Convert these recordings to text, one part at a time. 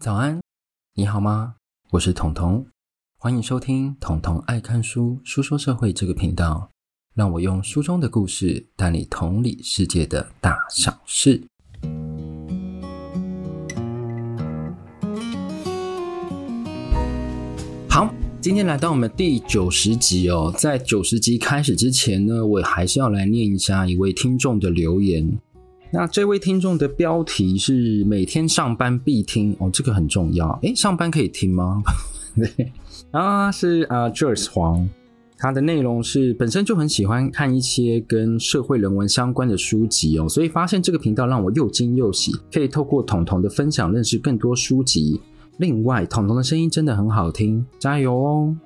早安，你好吗？我是彤彤，欢迎收听彤彤爱看书书说社会这个频道，让我用书中的故事带你同理世界的大小事。好，今天来到我们第九十集哦，在九十集开始之前呢，我还是要来念一下一位听众的留言。那这位听众的标题是每天上班必听哦，这个很重要。诶，上班可以听吗？对，啊是啊 j o r c e 黄，他的内容是本身就很喜欢看一些跟社会人文相关的书籍哦，所以发现这个频道让我又惊又喜，可以透过彤彤的分享认识更多书籍。另外，彤彤的声音真的很好听，加油哦！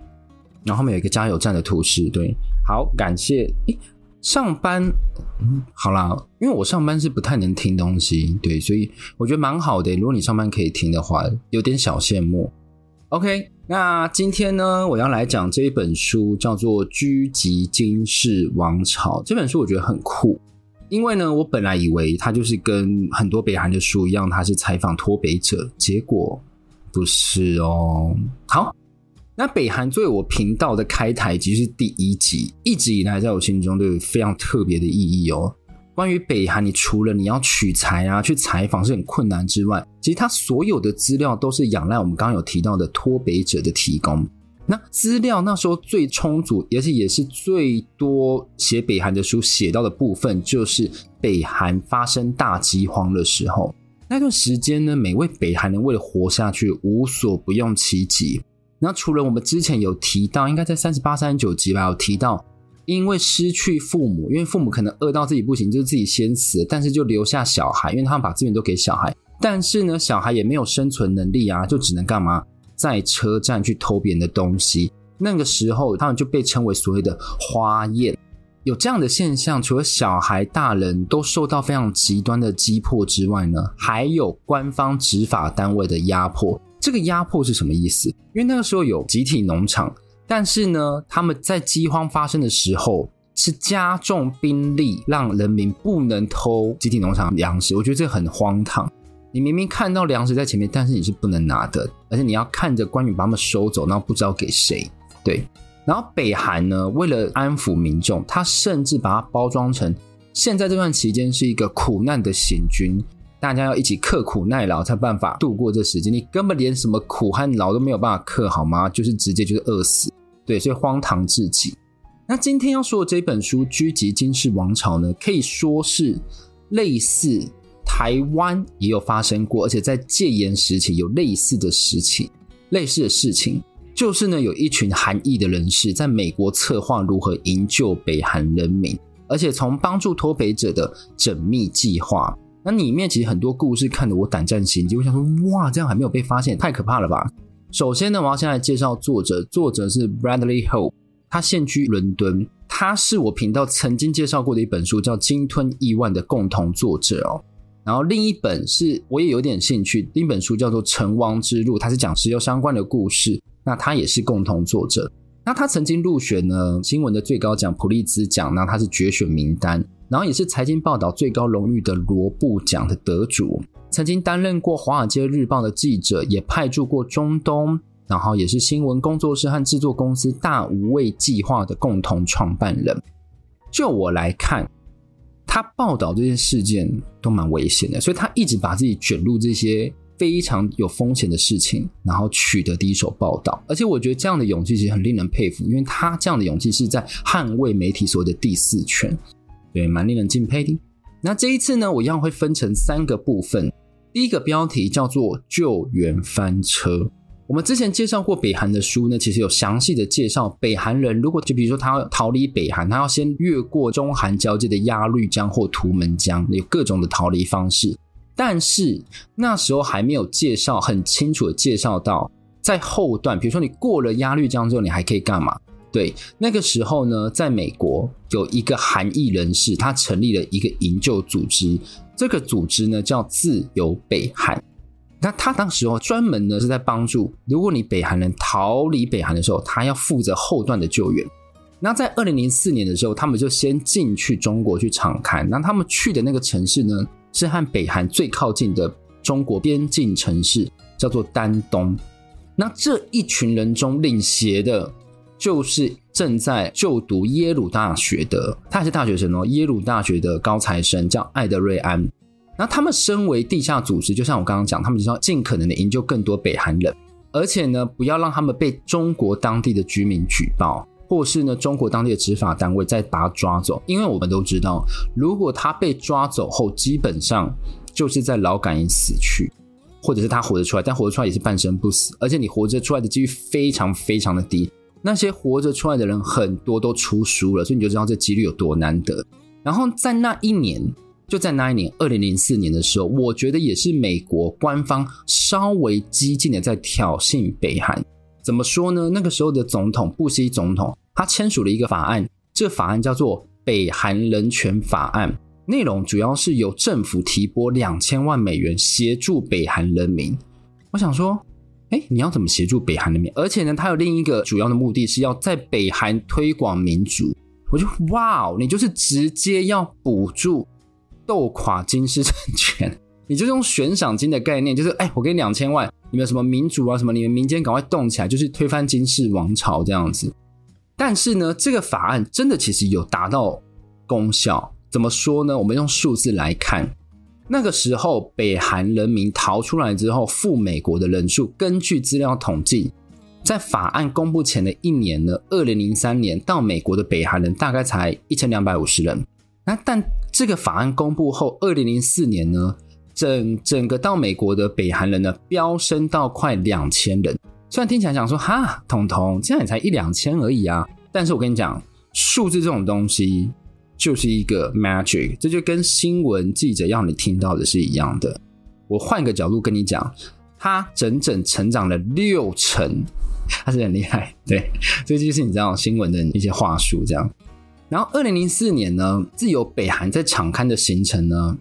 然后后面有一个加油站的图示，对，好，感谢。诶上班，好啦，因为我上班是不太能听东西，对，所以我觉得蛮好的。如果你上班可以听的话，有点小羡慕。OK，那今天呢，我要来讲这一本书，叫做《狙击金氏王朝》。这本书我觉得很酷，因为呢，我本来以为它就是跟很多北韩的书一样，它是采访脱北者，结果不是哦。好。那北韩作为我频道的开台集是第一集，一直以来在我心中都有非常特别的意义哦。关于北韩，你除了你要取材啊、去采访是很困难之外，其实它所有的资料都是仰赖我们刚刚有提到的脱北者的提供。那资料那时候最充足，而且也是最多写北韩的书写到的部分，就是北韩发生大饥荒的时候。那段时间呢，每位北韩人为了活下去，无所不用其极。那除了我们之前有提到，应该在三十八、三十九集吧，有提到，因为失去父母，因为父母可能饿到自己不行，就是自己先死，但是就留下小孩，因为他们把资源都给小孩，但是呢，小孩也没有生存能力啊，就只能干嘛，在车站去偷别人的东西。那个时候，他们就被称为所谓的花雁。有这样的现象，除了小孩、大人都受到非常极端的击迫之外呢，还有官方执法单位的压迫。这个压迫是什么意思？因为那个时候有集体农场，但是呢，他们在饥荒发生的时候是加重兵力，让人民不能偷集体农场粮食。我觉得这很荒唐。你明明看到粮食在前面，但是你是不能拿的，而且你要看着官员把他们收走，然后不知道给谁。对，然后北韩呢，为了安抚民众，他甚至把它包装成现在这段期间是一个苦难的行军。大家要一起刻苦耐劳，才办法度过这时间。你根本连什么苦和劳都没有办法克，好吗？就是直接就是饿死。对，所以荒唐至极。那今天要说的这本书《狙击金氏王朝》呢，可以说是类似台湾也有发生过，而且在戒严时期有类似的事情。类似的事情就是呢，有一群韩裔的人士在美国策划如何营救北韩人民，而且从帮助脱北者的缜密计划。那里面其实很多故事看得我胆战心惊，我想说，哇，这样还没有被发现，太可怕了吧？首先呢，我要先来介绍作者，作者是 Bradley Hope，他现居伦敦，他是我频道曾经介绍过的一本书叫《鲸吞亿万》的共同作者哦。然后另一本是我也有点兴趣，另一本书叫做《成王之路》，它是讲石油相关的故事，那他也是共同作者。那他曾经入选呢新闻的最高奖普利兹奖，那他是决选名单。然后也是财经报道最高荣誉的罗布奖的得主，曾经担任过《华尔街日报》的记者，也派驻过中东，然后也是新闻工作室和制作公司大无畏计划的共同创办人。就我来看，他报道这些事件都蛮危险的，所以他一直把自己卷入这些非常有风险的事情，然后取得第一手报道。而且我觉得这样的勇气其实很令人佩服，因为他这样的勇气是在捍卫媒体所谓的第四权。对，蛮令人敬佩的。那这一次呢，我一样会分成三个部分。第一个标题叫做“救援翻车”。我们之前介绍过北韩的书呢，其实有详细的介绍北韩人如果就比如说他要逃离北韩，他要先越过中韩交界的鸭绿江或图门江，有各种的逃离方式。但是那时候还没有介绍很清楚的介绍到在后段，比如说你过了鸭绿江之后，你还可以干嘛？对，那个时候呢，在美国有一个韩裔人士，他成立了一个营救组织。这个组织呢叫自由北韩。那他当时候专门呢是在帮助，如果你北韩人逃离北韩的时候，他要负责后段的救援。那在二零零四年的时候，他们就先进去中国去敞开。那他们去的那个城市呢，是和北韩最靠近的中国边境城市，叫做丹东。那这一群人中领衔的，就是正在就读耶鲁大学的，他还是大学生哦，耶鲁大学的高材生叫艾德瑞安。那他们身为地下组织，就像我刚刚讲，他们就是要尽可能的营救更多北韩人，而且呢，不要让他们被中国当地的居民举报，或是呢，中国当地的执法单位再把他抓走。因为我们都知道，如果他被抓走后，基本上就是在劳改营死去，或者是他活着出来，但活着出来也是半生不死，而且你活着出来的几率非常非常的低。那些活着出来的人很多都出书了，所以你就知道这几率有多难得。然后在那一年。就在那一年，二零零四年的时候，我觉得也是美国官方稍微激进的在挑衅北韩。怎么说呢？那个时候的总统布希总统，他签署了一个法案，这法案叫做《北韩人权法案》，内容主要是由政府提拨两千万美元协助北韩人民。我想说，哎，你要怎么协助北韩人民？而且呢，他有另一个主要的目的是要在北韩推广民主。我就哇哦，你就是直接要补助。斗垮金氏政权，你就用悬赏金的概念，就是哎，我给你两千万，你们什么民主啊，什么你们民间赶快动起来，就是推翻金氏王朝这样子。但是呢，这个法案真的其实有达到功效。怎么说呢？我们用数字来看，那个时候北韩人民逃出来之后赴美国的人数，根据资料统计，在法案公布前的一年呢，二零零三年到美国的北韩人大概才一千两百五十人。那但这个法案公布后，二零零四年呢，整整个到美国的北韩人呢，飙升到快两千人。虽然听起来讲说哈，彤彤这样也才一两千而已啊，但是我跟你讲，数字这种东西就是一个 magic，这就跟新闻记者要你听到的是一样的。我换个角度跟你讲，它整整成长了六成，它是很厉害。对，这就是你知道新闻的一些话术这样。然后，二零零四年呢，自由北韩在场刊的行程呢，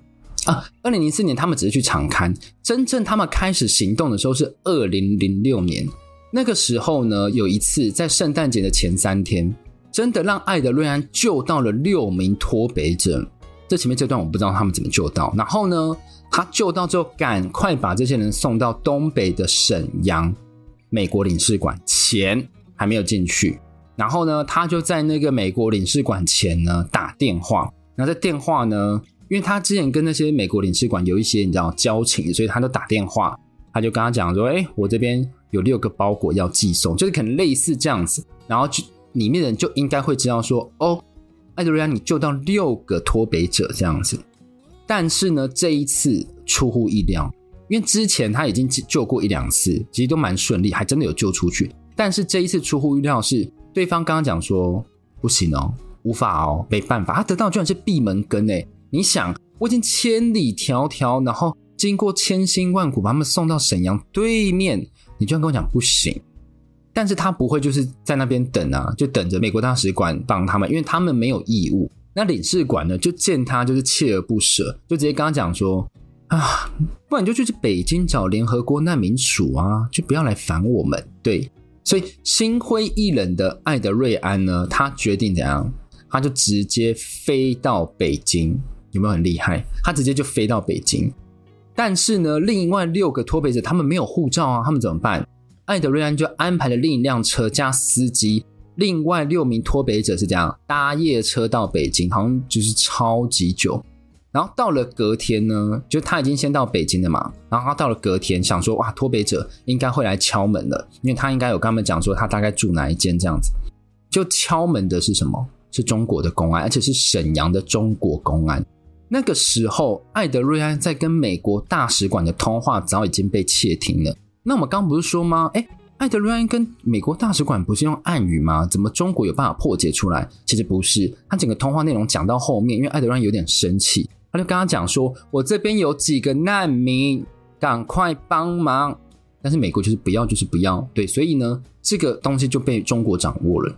啊，二零零四年他们只是去场勘，真正他们开始行动的时候是二零零六年。那个时候呢，有一次在圣诞节的前三天，真的让艾德瑞安救到了六名脱北者。这前面这段我不知道他们怎么救到。然后呢，他救到之后，赶快把这些人送到东北的沈阳美国领事馆，钱还没有进去。然后呢，他就在那个美国领事馆前呢打电话。然后在电话呢，因为他之前跟那些美国领事馆有一些你知道交情，所以他就打电话，他就跟他讲说：“哎，我这边有六个包裹要寄送，就是可能类似这样子。”然后就里面的人就应该会知道说：“哦，艾德瑞安，你救到六个脱北者这样子。”但是呢，这一次出乎意料，因为之前他已经救过一两次，其实都蛮顺利，还真的有救出去。但是这一次出乎意料是。对方刚刚讲说不行哦，无法哦，没办法。他得到居然是闭门羹诶！你想，我已经千里迢迢，然后经过千辛万苦把他们送到沈阳对面，你居然跟我讲不行。但是他不会就是在那边等啊，就等着美国大使馆帮他们，因为他们没有义务。那领事馆呢，就见他就是锲而不舍，就直接跟他讲说啊，不然你就去北京找联合国难民署啊，就不要来烦我们。对。所以心灰意冷的艾德瑞安呢，他决定怎样？他就直接飞到北京，有没有很厉害？他直接就飞到北京。但是呢，另外六个脱北者他们没有护照啊，他们怎么办？艾德瑞安就安排了另一辆车加司机，另外六名脱北者是这样搭夜车到北京，好像就是超级久。然后到了隔天呢，就他已经先到北京了嘛。然后他到了隔天，想说哇，脱北者应该会来敲门了，因为他应该有跟他们讲说他大概住哪一间这样子。就敲门的是什么？是中国的公安，而且是沈阳的中国公安。那个时候，艾德瑞安在跟美国大使馆的通话早已经被窃听了。那我们刚不是说吗？诶，艾德瑞安跟美国大使馆不是用暗语吗？怎么中国有办法破解出来？其实不是，他整个通话内容讲到后面，因为艾德瑞安有点生气。他就跟他讲说：“我这边有几个难民，赶快帮忙。”但是美国就是不要，就是不要。对，所以呢，这个东西就被中国掌握了。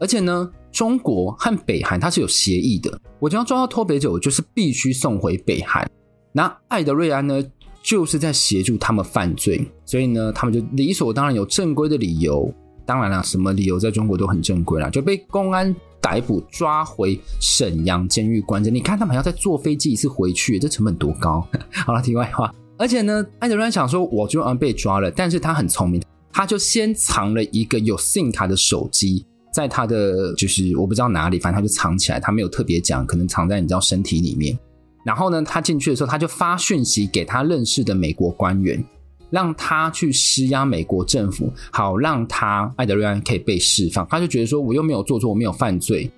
而且呢，中国和北韩它是有协议的，我只要抓到脱北者，我就是必须送回北韩。那艾德瑞安呢，就是在协助他们犯罪，所以呢，他们就理所当然有正规的理由。当然了，什么理由在中国都很正规啦，就被公安。逮捕抓回沈阳监狱关着，你看他们还要再坐飞机一次回去，这成本多高？好了，题外话，而且呢，艾德瑞安想说，我就要被抓了，但是他很聪明，他就先藏了一个有 SIM 卡的手机，在他的就是我不知道哪里，反正他就藏起来，他没有特别讲，可能藏在你知道身体里面。然后呢，他进去的时候，他就发讯息给他认识的美国官员，让他去施压美国政府，好让他艾德瑞安可以被释放。他就觉得说，我又没有做错，我没有犯罪。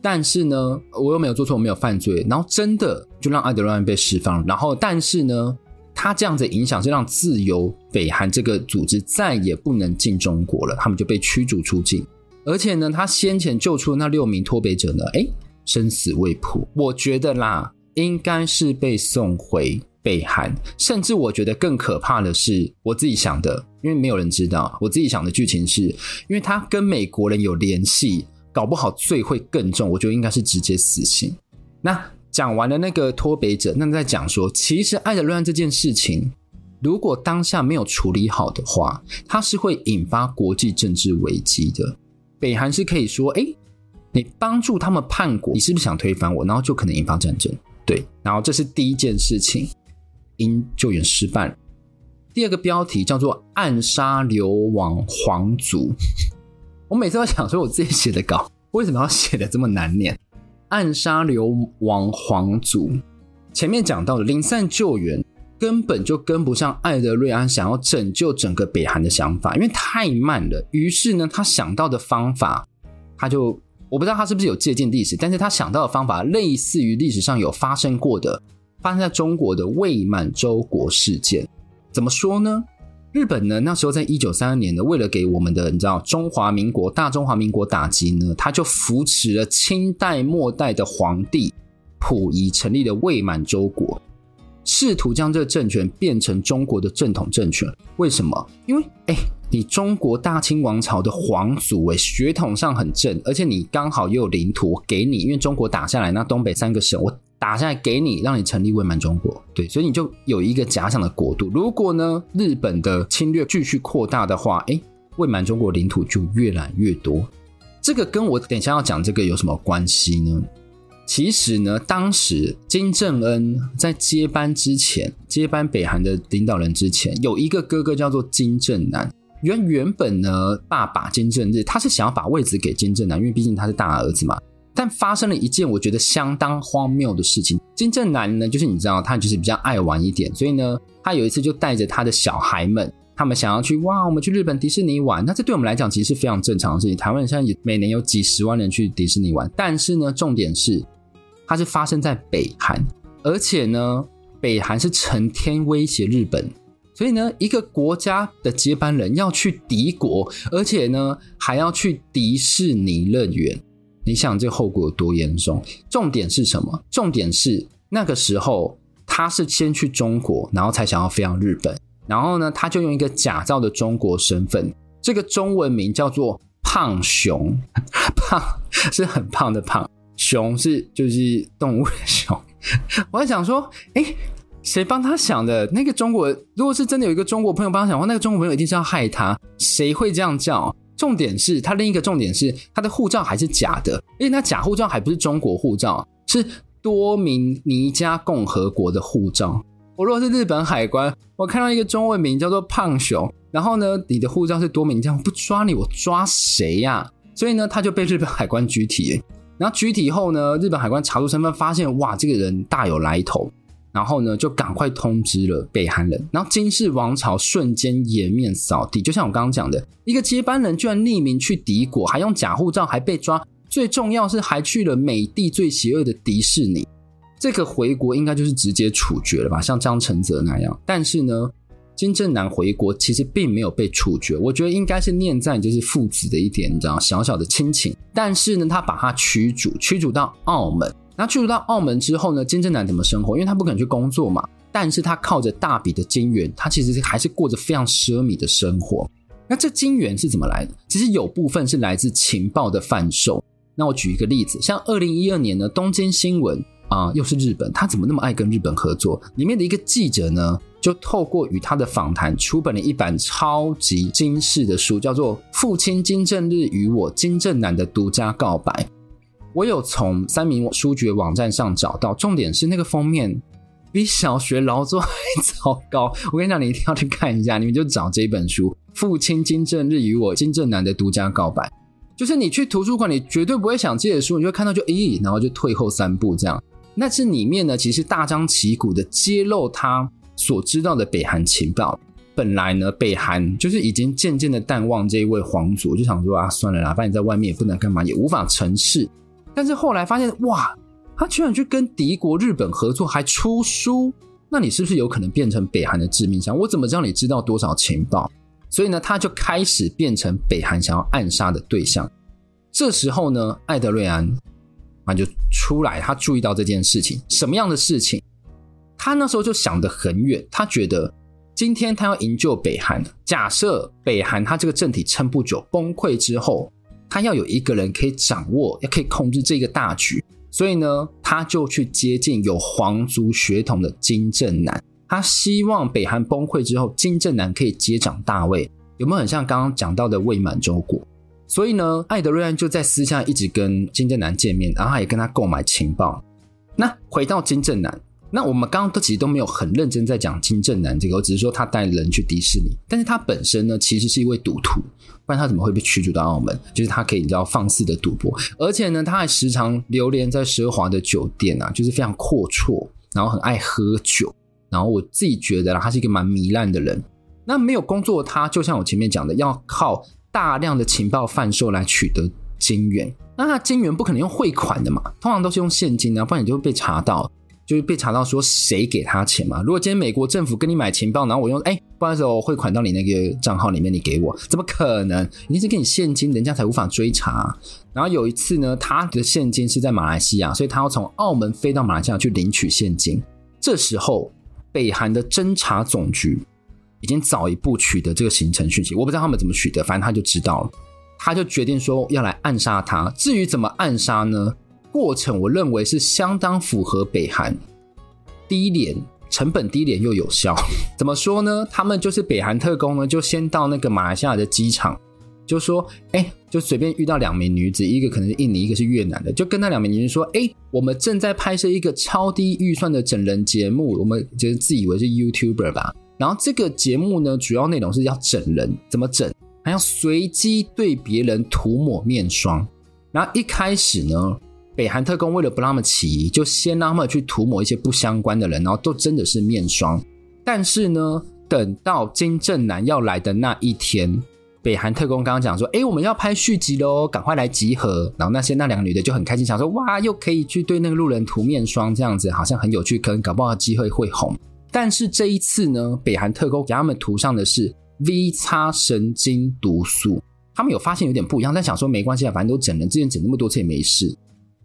但是呢，我又没有做错，我没有犯罪，然后真的就让艾德瑞安被释放。然后，但是呢，他这样子影响是让自由北韩这个组织再也不能进中国了，他们就被驱逐出境。而且呢，他先前救出那六名脱北者呢，哎，生死未卜。我觉得啦，应该是被送回北韩。甚至我觉得更可怕的是，我自己想的，因为没有人知道，我自己想的剧情是，因为他跟美国人有联系。搞不好罪会更重，我觉得应该是直接死刑。那讲完了那个脱北者，那再讲说，其实爱的乱这件事情，如果当下没有处理好的话，它是会引发国际政治危机的。北韩是可以说，哎，你帮助他们叛国，你是不是想推翻我？然后就可能引发战争。对，然后这是第一件事情，因救援失败。第二个标题叫做暗杀流亡皇族。我每次都想说，我自己写的稿为什么要写的这么难念？暗杀流亡皇族，前面讲到的零散救援根本就跟不上艾德瑞安想要拯救整个北韩的想法，因为太慢了。于是呢，他想到的方法，他就我不知道他是不是有借鉴历史，但是他想到的方法类似于历史上有发生过的，发生在中国的伪满洲国事件。怎么说呢？日本呢，那时候在一九三二年呢，为了给我们的你知道中华民国大中华民国打击呢，他就扶持了清代末代的皇帝溥仪成立了伪满洲国，试图将这个政权变成中国的正统政权。为什么？因为哎，你中国大清王朝的皇族哎，血统上很正，而且你刚好又有领土，我给你，因为中国打下来那东北三个省我。打下来给你，让你成立伪满中国，对，所以你就有一个假想的国度。如果呢，日本的侵略继续扩大的话，诶，伪满中国领土就越来越多。这个跟我等下要讲这个有什么关系呢？其实呢，当时金正恩在接班之前，接班北韩的领导人之前，有一个哥哥叫做金正男。原原本呢，爸爸金正日他是想要把位置给金正男，因为毕竟他是大儿子嘛。但发生了一件我觉得相当荒谬的事情。金正男呢，就是你知道，他就是比较爱玩一点，所以呢，他有一次就带着他的小孩们，他们想要去哇，我们去日本迪士尼玩。那这对我们来讲其实是非常正常的事情。台湾现在也每年有几十万人去迪士尼玩，但是呢，重点是它是发生在北韩，而且呢，北韩是成天威胁日本，所以呢，一个国家的接班人要去敌国，而且呢，还要去迪士尼乐园。你想这后果有多严重？重点是什么？重点是那个时候他是先去中国，然后才想要飞向日本。然后呢，他就用一个假造的中国身份，这个中文名叫做胖熊，胖是很胖的胖，熊是就是动物的熊。我在想说，诶，谁帮他想的？那个中国，如果是真的有一个中国朋友帮他想的话，那个中国朋友一定是要害他。谁会这样叫？重点是他另一个重点是他的护照还是假的，因为那假护照还不是中国护照，是多米尼加共和国的护照。我如果是日本海关，我看到一个中文名叫做胖熊，然后呢，你的护照是多米尼加，我不抓你，我抓谁呀、所以呢，他就被日本海关拘提。然后拘提后呢，日本海关查出身份，发现哇，这个人大有来头。然后呢，就赶快通知了北韩人，然后金氏王朝瞬间颜面扫地。就像我刚刚讲的，一个接班人居然匿名去敌国，还用假护照，还被抓。最重要是还去了美帝最邪恶的迪士尼。这个回国应该就是直接处决了吧，像张承泽那样。但是呢，金正男回国其实并没有被处决，我觉得应该是念在就是父子的一点，你知道小小的亲情。但是呢，他把他驱逐，驱逐到澳门。那驱逐到澳门之后呢，金正男怎么生活？因为他不可能去工作嘛，但是他靠着大笔的金元，他其实还是过着非常奢靡的生活。那这金元是怎么来的？其实有部分是来自情报的贩售。那我举一个例子，像二零一二年呢，东京新闻啊、又是日本，他怎么那么爱跟日本合作？里面的一个记者呢，就透过与他的访谈，出版了一本超级惊世的书，叫做《父亲金正日与我金正男的独家告白》。我有从三民书局网站上找到，重点是那个封面比小学劳作还糟糕。我跟你讲，你一定要去看一下，你们就找这本书《父亲金正日与我金正男的独家告白》。就是你去图书馆，你绝对不会想借的书，你就会看到就咦，然后就退后三步这样。那这里面呢，其实大张旗鼓的揭露他所知道的北韩情报。本来呢，北韩就是已经渐渐的淡忘这一位皇族，就想说啊，算了啦，反正你在外面也不能干嘛，也无法成事。但是后来发现，哇，他居然去跟敌国日本合作，还出书，那你是不是有可能变成北韩的致命伤？我怎么知道你知道多少情报？所以呢，他就开始变成北韩想要暗杀的对象。这时候呢，艾德瑞安啊就出来，他注意到这件事情，什么样的事情？他那时候就想得很远，他觉得。今天他要营救北韩，假设北韩他这个政体撑不久崩溃之后，他要有一个人可以掌握，也可以控制这个大局，所以呢，他就去接近有皇族血统的金正男，他希望北韩崩溃之后，金正男可以接掌大位，有没有很像刚刚讲到的伪满洲国？所以呢，艾德瑞安就在私下一直跟金正男见面，然后他也跟他购买情报。那回到金正男。那我们刚刚都其实都没有很认真在讲金正男这个，我只是说他带人去迪士尼，但是他本身呢，其实是一位赌徒，不然他怎么会被驱逐到澳门？就是他可以知道放肆的赌博，而且呢，他还时常流连在奢华的酒店啊，就是非常阔绰，然后很爱喝酒，然后我自己觉得啦，他是一个蛮糜烂的人。那没有工作，他就像我前面讲的，要靠大量的情报贩售来取得金元。那他金元不可能用汇款的嘛，通常都是用现金啊，不然你就会被查到。就是被查到说谁给他钱嘛？如果今天美国政府跟你买情报，然后我用哎，不好意思，我汇款到你那个账号里面，你给我，怎么可能？一定是给你现金，人家才无法追查。然后有一次呢，他的现金是在马来西亚，所以他要从澳门飞到马来西亚去领取现金。这时候，北韩的侦查总局已经早一步取得这个行程讯息，我不知道他们怎么取得，反正他就知道了，他就决定说要来暗杀他。至于怎么暗杀呢？过程我认为是相当符合北韩低廉、成本低廉又有效。怎么说呢？他们就是北韩特工呢，就先到那个马来西亚的机场，就说：“哎，就随便遇到两名女子，一个可能是印尼，一个是越南的，就跟那两名女子说：‘哎，我们正在拍摄一个超低预算的整人节目，我们就是自以为是 YouTuber 吧。然后这个节目呢，主要内容是要整人，怎么整？还要随机对别人涂抹面霜。然后一开始呢。”北韩特工为了不让他们起疑，就先让他们去涂抹一些不相关的人，然后都真的是面霜。但是呢，等到金正男要来的那一天，北韩特工刚刚讲说：“哎，我们要拍续集喽，赶快来集合。”然后那些那两个女的就很开心，想说：“哇，又可以去对那个路人涂面霜，这样子好像很有趣，可能搞不好机会会红。”但是这一次呢，北韩特工给他们涂上的是 V 叉神经毒素，他们有发现有点不一样，但想说没关系啊，反正都整人，之前整那么多次也没事。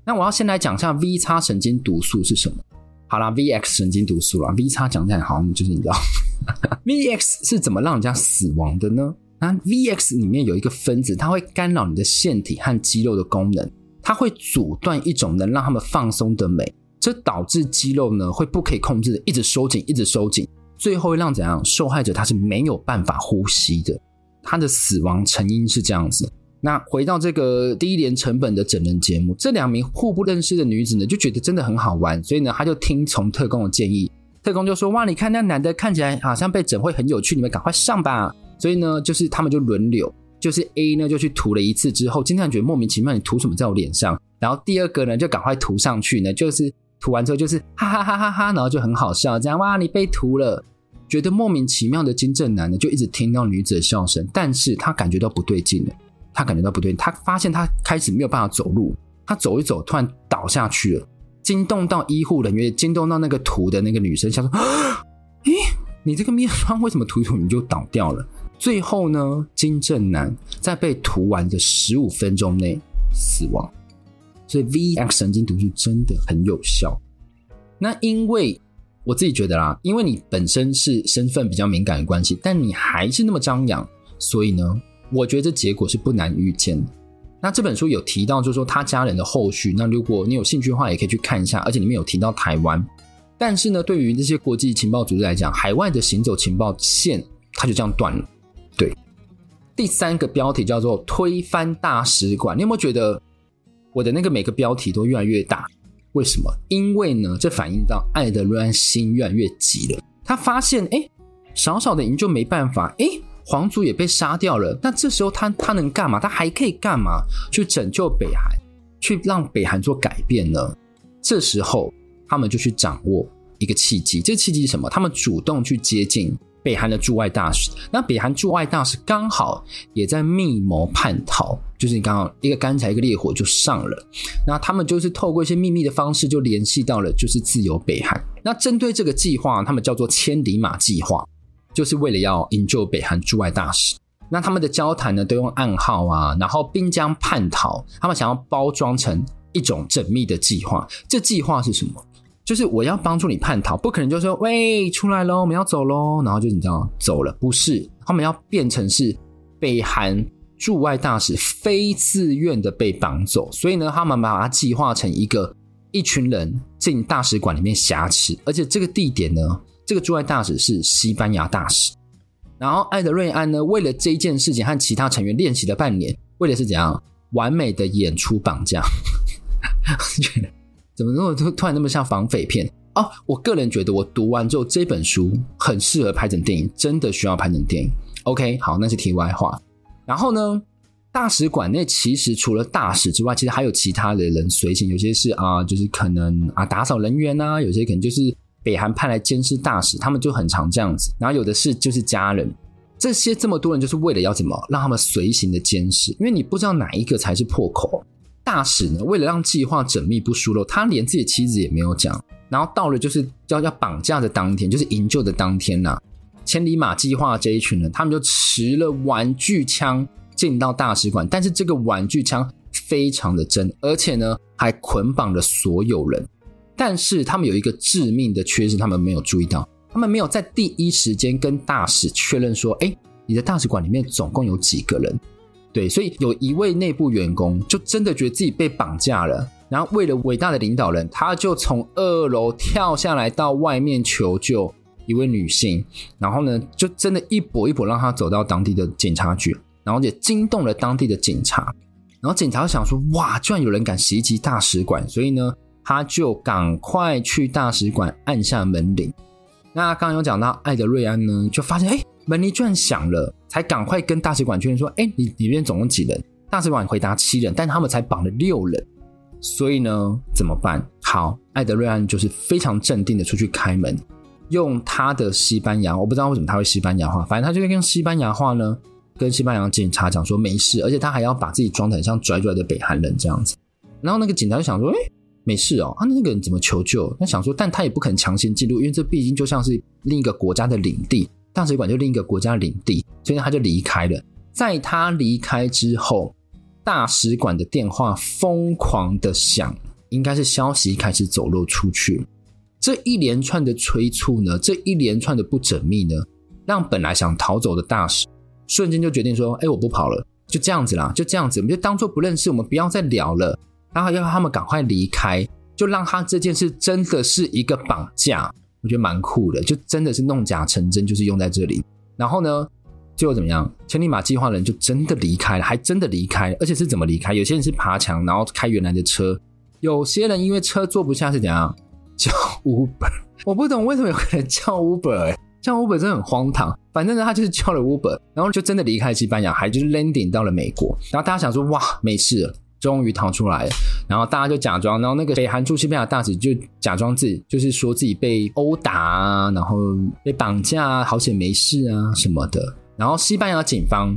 那我要先来讲一下 V 叉神经毒素是什么。好啦，VX 神经毒素啦，V 叉讲起来好像就是你知道，VX 是怎么让人家死亡的呢？那 VX 里面有一个分子，它会干扰你的腺体和肌肉的功能，它会阻断一种能让他们放松的酶，这导致肌肉呢会不可以控制的一直收紧，一直收紧，最后会让怎样？受害者他是没有办法呼吸的，他的死亡成因是这样子。那回到这个低廉成本的整人节目，这两名互不认识的女子呢，就觉得真的很好玩，所以呢，她就听从特工的建议。特工就说：“哇，你看那男的看起来好像被整会很有趣，你们赶快上吧。”所以呢，就是他们就轮流，就是 A 呢就去涂了一次之后，经常觉得莫名其妙，你涂什么在我脸上？然后第二个呢就赶快涂上去呢，就是涂完之后就是哈哈哈哈哈，然后就很好笑，这样哇，你被涂了，觉得莫名其妙的金正男呢就一直听到女子的笑声，但是他感觉到不对劲了。他感觉到不对，他发现他开始没有办法走路，他走一走，突然倒下去了，惊动到医护人员，惊动到那个涂的那个女生，想说：“咦，你这个面霜为什么涂一涂你就倒掉了？”最后呢，金正男在被涂完的十五分钟内死亡。所以 VX 神经毒素真的很有效。那因为我自己觉得啦，因为你本身是身份比较敏感的关系，但你还是那么张扬，所以呢。我觉得这结果是不难预见的。那这本书有提到，就是说他家人的后续。那如果你有兴趣的话，也可以去看一下。而且里面有提到台湾，但是呢，对于这些国际情报组织来讲，海外的行走情报线，它就这样断了。对，第三个标题叫做“推翻大使馆”。你有没有觉得我的那个每个标题都越来越大？为什么？因为呢，这反映到爱德瑞安心越来越急了。他发现，哎，小小的营救没办法，哎，皇族也被杀掉了。那这时候他他能干嘛？他还可以干嘛？去拯救北韩，去让北韩做改变呢？这时候他们就去掌握一个契机。这个契机是什么？他们主动去接近。北韩的驻外大使，那北韩驻外大使刚好也在密谋叛逃，就是你刚刚一个干柴一个烈火就上了，那他们就是透过一些秘密的方式就联系到了，就是自由北韩。那针对这个计划，他们叫做千里马计划，就是为了要营救北韩驻外大使。那他们的交谈呢，都用暗号啊，然后兵将叛逃，他们想要包装成一种缜密的计划。这计划是什么？就是我要帮助你叛逃，不可能就说喂，出来喽，我们要走喽，然后就你知道走了，不是，他们要变成是北韩驻外大使非自愿的被绑走，所以呢，他们把它计划成一个一群人进大使馆里面挟持，而且这个地点呢，这个驻外大使是西班牙大使，然后艾德瑞安呢，为了这一件事情和其他成员练习了半年，为的是怎样完美的演出绑架。怎么那么突突然那么像防匪片哦？我个人觉得，我读完之后这本书很适合拍成电影，真的需要拍成电影。OK，好，那是题外话。然后呢，大使馆内其实除了大使之外，其实还有其他的人随行，有些是啊，就是可能啊打扫人员啊，有些可能就是北韩派来监视大使，他们就很常这样子。然后有的是就是家人，这些这么多人就是为了要怎么让他们随行的监视，因为你不知道哪一个才是破口。大使呢，为了让计划缜密不疏漏，他连自己的妻子也没有讲。然后到了就是要要绑架的当天，就是营救的当天呐、千里马计划这一群人，他们就持了玩具枪进到大使馆，但是这个玩具枪非常的真，而且呢还捆绑了所有人。但是他们有一个致命的缺失，他们没有注意到，他们没有在第一时间跟大使确认说：“哎，你的大使馆里面总共有几个人？”对，所以有一位内部员工就真的觉得自己被绑架了，然后为了伟大的领导人，他就从二楼跳下来到外面求救一位女性，然后呢，就真的一跛一跛让他走到当地的警察局，然后也惊动了当地的警察，然后警察想说，哇，居然有人敢袭击大使馆，所以呢，他就赶快去大使馆按下门铃。那刚刚有讲到艾德瑞安呢，就发现哎。诶门铃居然响了，才赶快跟大使馆确认说：“哎，你里面总共几人？”大使馆回答：“七人。”但他们才绑了六人，所以呢，怎么办？好，艾德瑞安就是非常镇定的出去开门，用他的西班牙，我不知道为什么他会西班牙话，反正他就用西班牙话呢，跟西班牙警察讲说没事，而且他还要把自己装得很像拽拽的北韩人这样子。然后那个警察就想说：“哎，没事哦，啊那个人怎么求救？”他想说，但他也不肯强行进入，因为这毕竟就像是另一个国家的领地。大使馆就另一个国家领地，所以他就离开了。在他离开之后，大使馆的电话疯狂的响，应该是消息开始走漏出去。这一连串的催促呢，这一连串的不缜密呢，让本来想逃走的大使瞬间就决定说：“哎，我不跑了，就这样子啦，就这样子，我们就当做不认识，我们不要再聊了。”然后要他们赶快离开，就让他这件事真的是一个绑架。我觉得蛮酷的，就真的是弄假成真，就是用在这里。然后呢，最后怎么样？千里马计划人就真的离开了，还真的离开了，而且是怎么离开？有些人是爬墙，然后开原来的车；有些人因为车坐不下是怎样叫 Uber？我不懂为什么有个人叫 Uber，欸，叫 Uber 真的很荒唐。反正呢，他就是叫了 Uber，然后就真的离开西班牙，还就是 landing 到了美国。然后大家想说，哇，没事了。终于逃出来了，然后大家就假装，然后那个北韩驻西班牙大使就假装自己就是说自己被殴打啊，然后被绑架啊，好险没事啊什么的。然后西班牙警方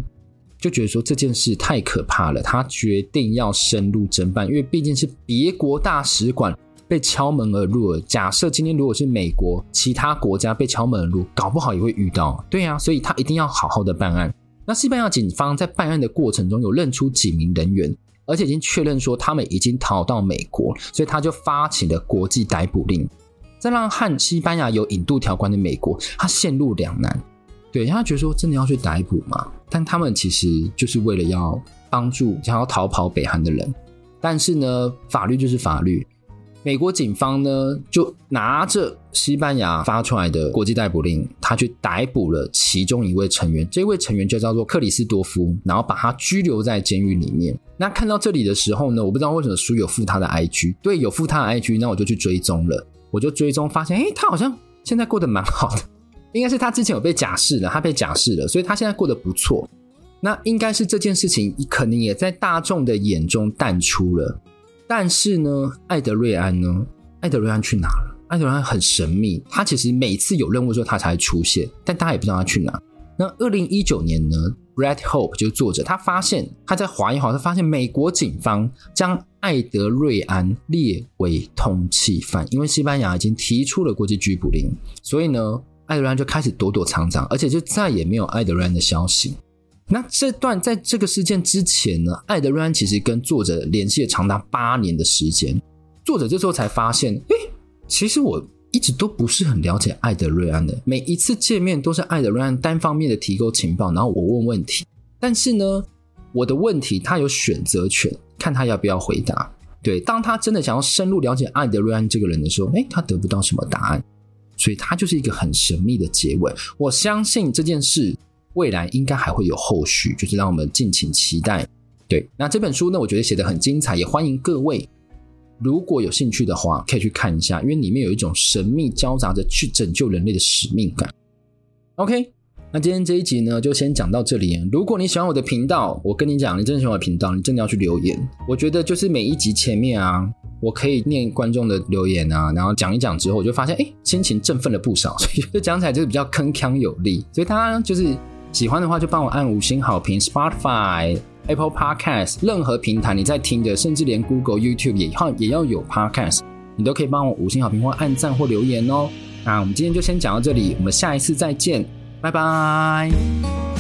就觉得说这件事太可怕了，他决定要深入侦办，因为毕竟是别国大使馆被敲门而入。假设今天如果是美国其他国家被敲门而入，搞不好也会遇到。对啊，所以他一定要好好的办案。那西班牙警方在办案的过程中有认出几名人员。而且已经确认说他们已经逃到美国，所以他就发起了国际逮捕令，这让和西班牙有引渡条款的美国他陷入两难。对，他觉得说真的要去逮捕嘛？但他们其实就是为了要帮助想要逃跑北韩的人。但是呢，法律就是法律，美国警方呢就拿着西班牙发出来的国际逮捕令，他去逮捕了其中一位成员，这位成员就叫做克里斯多夫，然后把他拘留在监狱里面。那看到这里的时候呢，我不知道为什么书有附他的 IG，对，有附他的 IG，那我就去追踪了，我就追踪发现，哎，他好像现在过得蛮好的，应该是他之前有被假释了，他被假释了，所以他现在过得不错。那应该是这件事情可能也在大众的眼中淡出了。但是呢，艾德瑞安呢？艾德瑞安去哪了？艾德瑞安很神秘，他其实每次有任务的时候他才会出现，但大家也不知道他去哪。那二零一九年呢？Red Hope 就是作者，他发现他在华裔好，他发现美国警方将艾德瑞安列为通缉犯，因为西班牙已经提出了国际拘捕令，所以呢，艾德瑞安就开始躲躲藏藏，而且就再也没有艾德瑞安的消息。那这段在这个事件之前呢，艾德瑞安其实跟作者联系了长达八年的时间。作者这时候才发现，哎，其实我一直都不是很了解艾德瑞安的。每一次见面都是艾德瑞安单方面的提供情报，然后我问问题。但是呢，我的问题他有选择权，看他要不要回答。对，当他真的想要深入了解艾德瑞安这个人的时候，哎，他得不到什么答案，所以他就是一个很神秘的结尾。我相信这件事。未来应该还会有后续，就是让我们敬请期待。对，那这本书呢，我觉得写得很精彩，也欢迎各位如果有兴趣的话，可以去看一下，因为里面有一种神秘交杂着去拯救人类的使命感。OK，那今天这一集呢，就先讲到这里。如果你喜欢我的频道，我跟你讲，你真的喜欢我的频道，你真的要去留言。我觉得就是每一集前面啊，我可以念观众的留言啊，然后讲一讲之后，我就发现哎，心情振奋了不少，所以就讲起来就是比较铿锵有力。所以大家就是。喜欢的话就帮我按五星好评，Spotify、Apple Podcast 任何平台你在听的，甚至连 Google、YouTube 也要也要有 Podcast，你都可以帮我五星好评或按赞或留言哦。那我们今天就先讲到这里，我们下一次再见，拜拜。